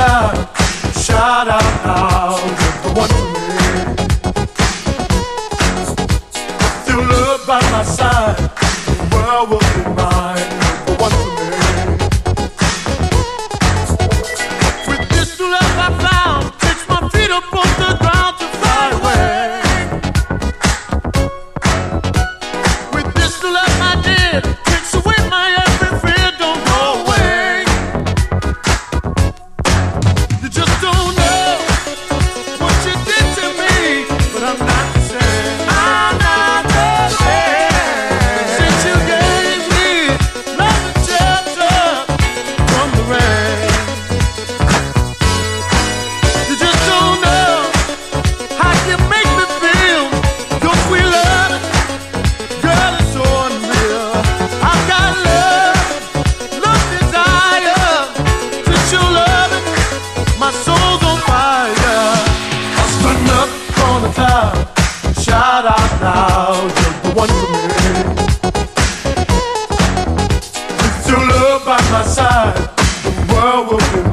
about. Shout out now, the one for me. Still love by my side, the world will be mine. My side, the world will